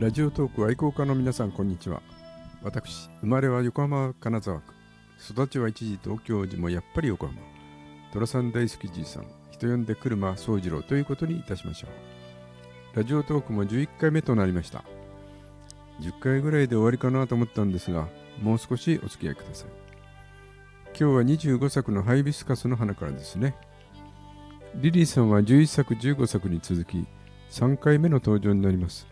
ラジオトーク愛好家の皆さんこんにちは。私生まれは横浜金沢区。育ちは一時東京時もやっぱり横浜。寅さん大好きじいさん人呼んで車宗次郎ということにいたしましょう。ラジオトークも11回目となりました。10回ぐらいで終わりかなと思ったんですがもう少しお付き合いください。今日は25作のハイビスカスの花からですね。リリーさんは11作15作に続き3回目の登場になります。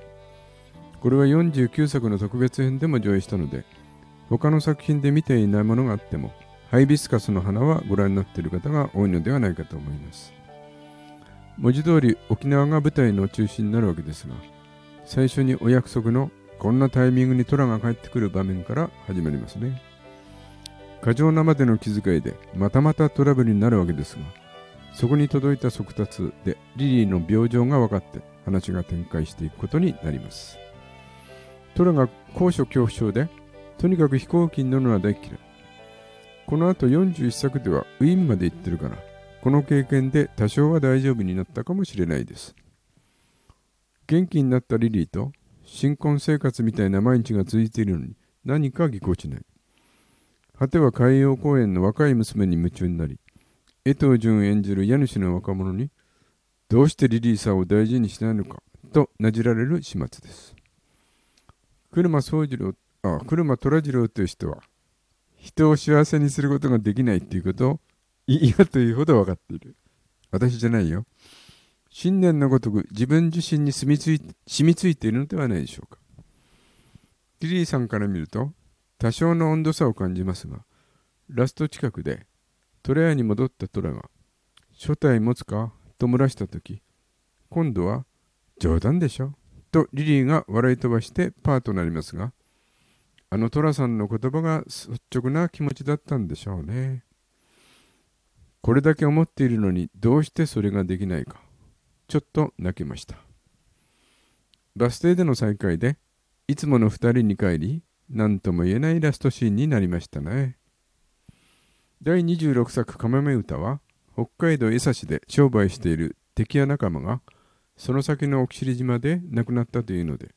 これは49作の特別編でも上映したので、他の作品で見ていないものがあっても、ハイビスカスの花はご覧になっている方が多いのではないかと思います。文字通り沖縄が舞台の中心になるわけですが、最初にお約束のこんなタイミングに虎が帰ってくる場面から始まりますね。過剰なまでの気遣いでまたまたトラブルになるわけですが、そこに届いた速達でリリーの病状が分かって話が展開していくことになります。トラが高所恐怖症で、とにかく飛行機に乗るのは大嫌い。この後41作ではウィーンまで行ってるから、この経験で多少は大丈夫になったかもしれないです。元気になったリリーと新婚生活みたいな毎日が続いているのに何かぎこちない。果ては海洋公園の若い娘に夢中になり、江藤淳演じる家主の若者に、どうしてリリーさんを大事にしないのかとなじられる始末です。車宗次郎、あ、車虎次郎という人は、人を幸せにすることができないっていうことを嫌というほど分かっている。私じゃないよ。信念のごとく自分自身に住みつい染みついているのではないでしょうか。リリーさんから見ると、多少の温度差を感じますが、ラスト近くで、トレアに戻ったトラが、初体持つかと漏らしたとき、今度は、冗談でしょとリリーが笑い飛ばしてパーとなりますが、あの寅さんの言葉が率直な気持ちだったんでしょうね。これだけ思っているのにどうしてそれができないか。ちょっと泣きました。バス停での再会で、いつもの二人に帰り、何とも言えないラストシーンになりましたね。第26作「かめめ歌」は北海道江差で商売している敵や仲間がその先の奥尻島で亡くなったというので、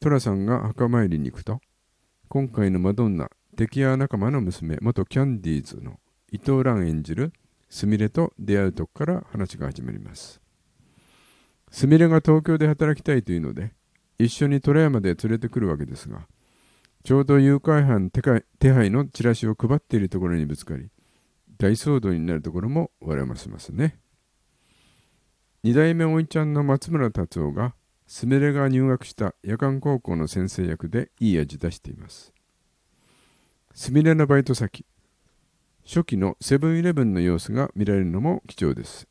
寅さんが墓参りに行くと、今回のマドンナ、敵屋仲間の娘、元キャンディーズの伊藤蘭演じるすみれと出会うとこから話が始まります。すみれが東京で働きたいというので、一緒に虎山で連れてくるわけですが、ちょうど誘拐犯手配のチラシを配っているところにぶつかり、大騒動になるところも笑わせますね。二代目おいちゃんの松村達夫がすみれが入学した夜間高校の先生役でいい味出しています。すみれのバイト先、初期のセブンイレブンの様子が見られるのも貴重です。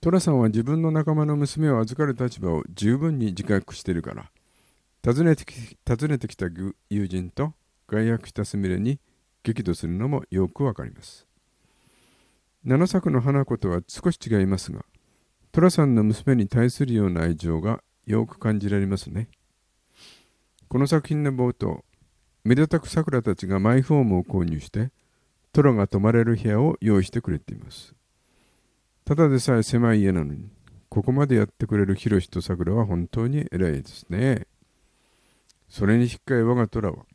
寅さんは自分の仲間の娘を預かる立場を十分に自覚しているから、訪ねてき訪ねてきた友人と外役したすみれに激怒するのもよくわかります。七作の花子とは少し違いますが、寅さんの娘に対するような愛情がよく感じられますね。この作品の冒頭、めでたく桜たちがマイホームを購入して、虎が泊まれる部屋を用意してくれています。ただでさえ狭い家なのに、ここまでやってくれるヒロシと桜は本当に偉いですね。それに引っかえ我が虎は、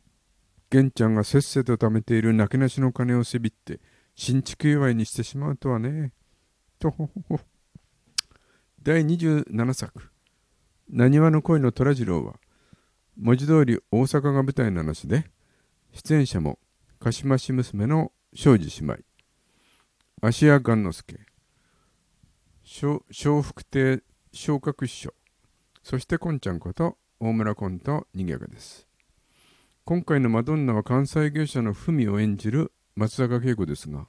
玄ちゃんがせっせと貯めているなけなしの金をせびって、新築祝いにしてしまうとはね。とほほほ。第27作「なにわの恋の虎次郎」は文字通り大阪が舞台の話で出演者も鹿島市娘の庄司姉妹芦屋雁之助笑福亭昇格師匠そしてこんちゃんこと大村コンとにぎやかです今回のマドンナは関西芸者の文を演じる松坂慶子ですが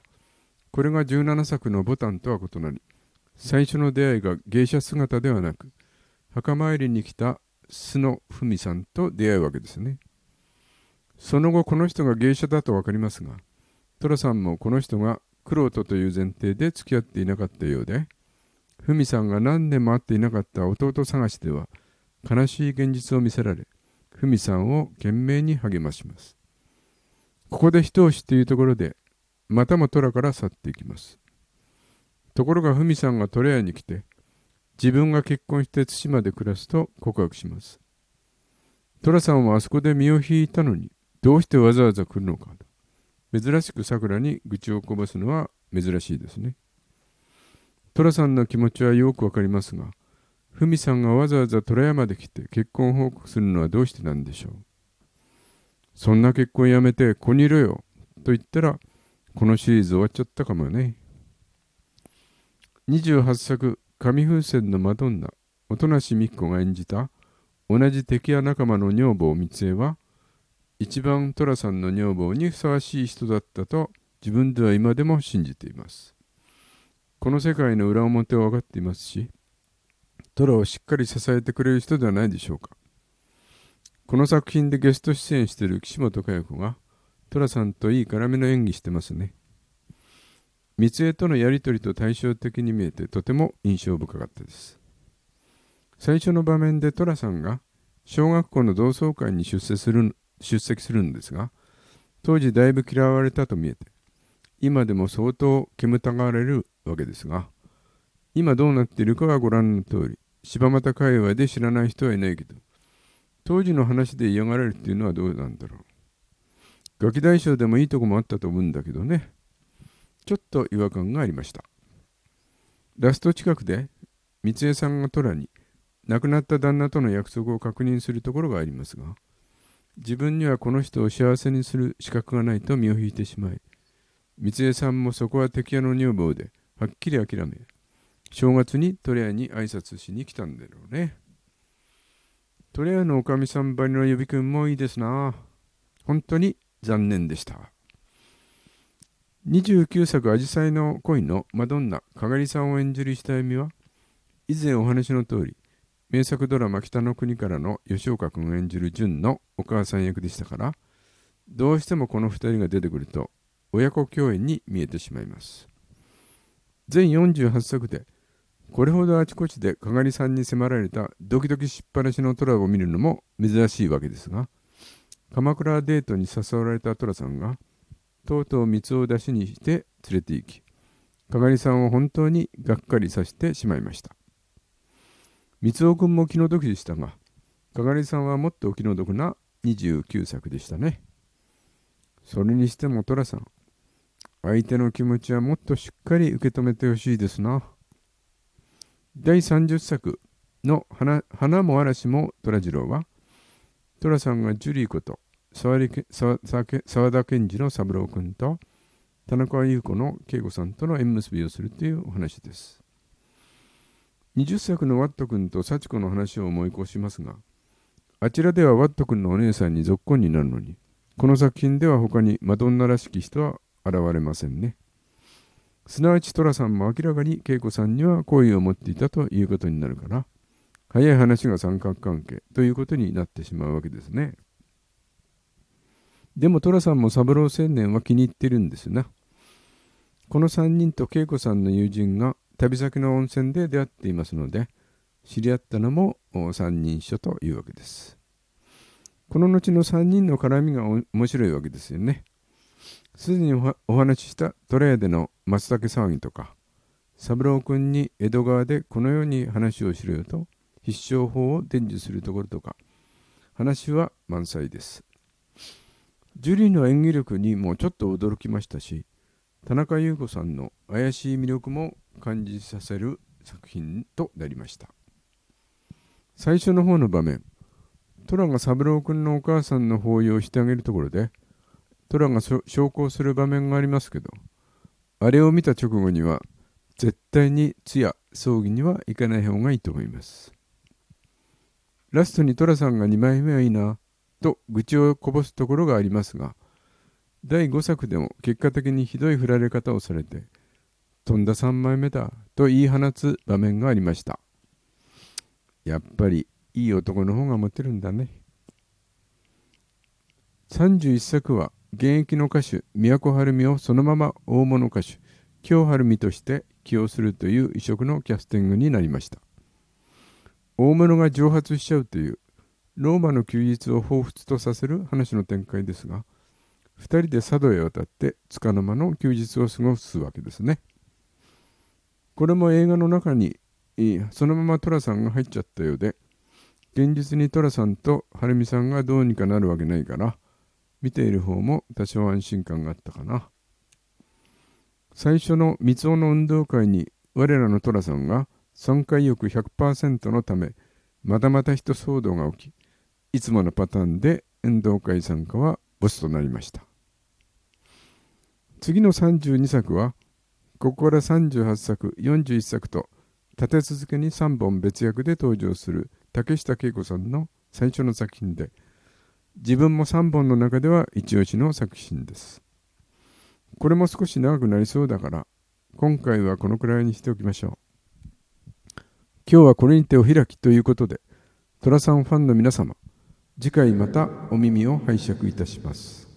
これが17作のボタンとは異なり最初の出会いが芸者姿ではなく墓参りに来た須野文さんと出会うわけですね。その後この人が芸者だと分かりますが寅さんもこの人が玄人という前提で付き合っていなかったようで文さんが何年も会っていなかった弟探しでは悲しい現実を見せられ文さんを懸命に励まします。ここで一押しというところでまたも虎から去っていきますところがふみさんがトレアに来て、自分が結婚して対馬で暮らすと告白します。寅さんはあそこで身を引いたのに、どうしてわざわざ来るのかと。珍しく桜に愚痴をこぼすのは珍しいですね。寅さんの気持ちはよくわかりますが、文さんがわざわざ虎山で来て結婚報告するのはどうしてなんでしょう。そんな結婚やめてここにいろよと言ったら、このシリーズ終わっちゃったかもね。28作、紙風船のマドンナ、音無美子が演じた同じ敵や仲間の女房三江は、一番寅さんの女房にふさわしい人だったと自分では今でも信じています。この世界の裏表を分かっていますし、トラをしっかり支えてくれる人ではないでしょうか。この作品でゲスト出演している岸本佳代子が、トラさんといい絡みの演技してますね。三江とのやりとりと対照的に見えてとても印象深かったです。最初の場面で寅さんが小学校の同窓会に出席する出席するんですが、当時だいぶ嫌われたと見えて、今でも相当煙たがられるわけですが、今どうなっているかはご覧の通り、柴又界隈で知らない人はいないけど、当時の話で嫌がられるっていうのはどうなんだろう。ガキ大将でもいいとこもあったと思うんだけどね。ちょっと違和感がありました。ラスト近くで、三江さんが虎に、亡くなった旦那との約束を確認するところがありますが、自分にはこの人を幸せにする資格がないと身を引いてしまい、三江さんもそこは敵屋の女房で、はっきり諦め、正月に鳥屋に挨拶しに来たんだろうね。鳥屋のおかみさんばりの予備君もいいですな。本当に残念でした。29作アジサイの恋のマドンナ、かがりさんを演じる下読みは、以前お話の通り、名作ドラマ北の国からの吉岡君演じる純のお母さん役でしたから、どうしてもこの2人が出てくると親子共演に見えてしまいます。全48作で、これほどあちこちでかがりさんに迫られたドキドキしっぱなしの虎を見るのも珍しいわけですが、鎌倉デートに誘われた虎さんが、とうとう蜜を出しにして連れて行き、かがりさんを本当にがっかりさせてしまいました。三尾君も気の毒でしたが、かがりさんはもっとお気の毒な29作でしたね。それにしても寅さん、相手の気持ちはもっとしっかり受け止めてほしいですな。第30作の花花も嵐も虎次郎は、寅さんがジュリーこと沢田賢治の三郎君と田中優子の恵子さんとの縁結びをするというお話です。20作のワット君と幸子の話を思い起こしますが、あちらではワット君のお姉さんに続婚になるのに、この作品では他にマドンナらしき人は現れませんね。すなわち寅さんも明らかに恵子さんには好意を持っていたということになるから、早い話が三角関係ということになってしまうわけですね。でも寅さんも三郎青年は気に入ってるんですな。この3人と恵子さんの友人が旅先の温泉で出会っていますので、知り合ったのも三人所というわけです。この後の3人の絡みが面白いわけですよね。すでにお話ししたトレーでの松茸騒ぎとか、三郎君に江戸川でこのように話をしろよと必勝法を伝授するところとか、話は満載です。ジュリーの演技力にもちょっと驚きましたし、田中優子さんの怪しい魅力も感じさせる作品となりました。最初の方の場面、トラが三郎君のお母さんの抱擁をしてあげるところで、トラが昇降する場面がありますけど、あれを見た直後には、絶対に通夜、葬儀には行かない方がいいと思います。ラストに寅さんが2枚目はいいな、と愚痴をこぼすところがありますが、第5作でも結果的にひどい振られ方をされて、飛んだ3枚目だと言い放つ場面がありました。やっぱりいい男の方がモテるんだね。31作は現役の歌手都はるみをそのまま大物歌手京はるみとして起用するという異色のキャスティングになりました。大物が蒸発しちゃうというローマの休日を彷彿とさせる話の展開ですが2人で佐渡へ渡って束の間の休日を過ごすわけですね。これも映画の中にそのまま寅さんが入っちゃったようで現実に寅さんと晴美さんがどうにかなるわけないから見ている方も多少安心感があったかな。最初の三尾の運動会に我らの寅さんが3回欲100%のためまたまた一騒動が起きいつものパターンで運動会参加はボスとなりました。次の32作はここから38作41作と立て続けに3本別役で登場する竹下恵子さんの最初の作品で自分も3本の中では一押しの作品です。これも少し長くなりそうだから今回はこのくらいにしておきましょう。今日はこれにてお開きということで寅さんファンの皆様次回またお耳を拝借いたします。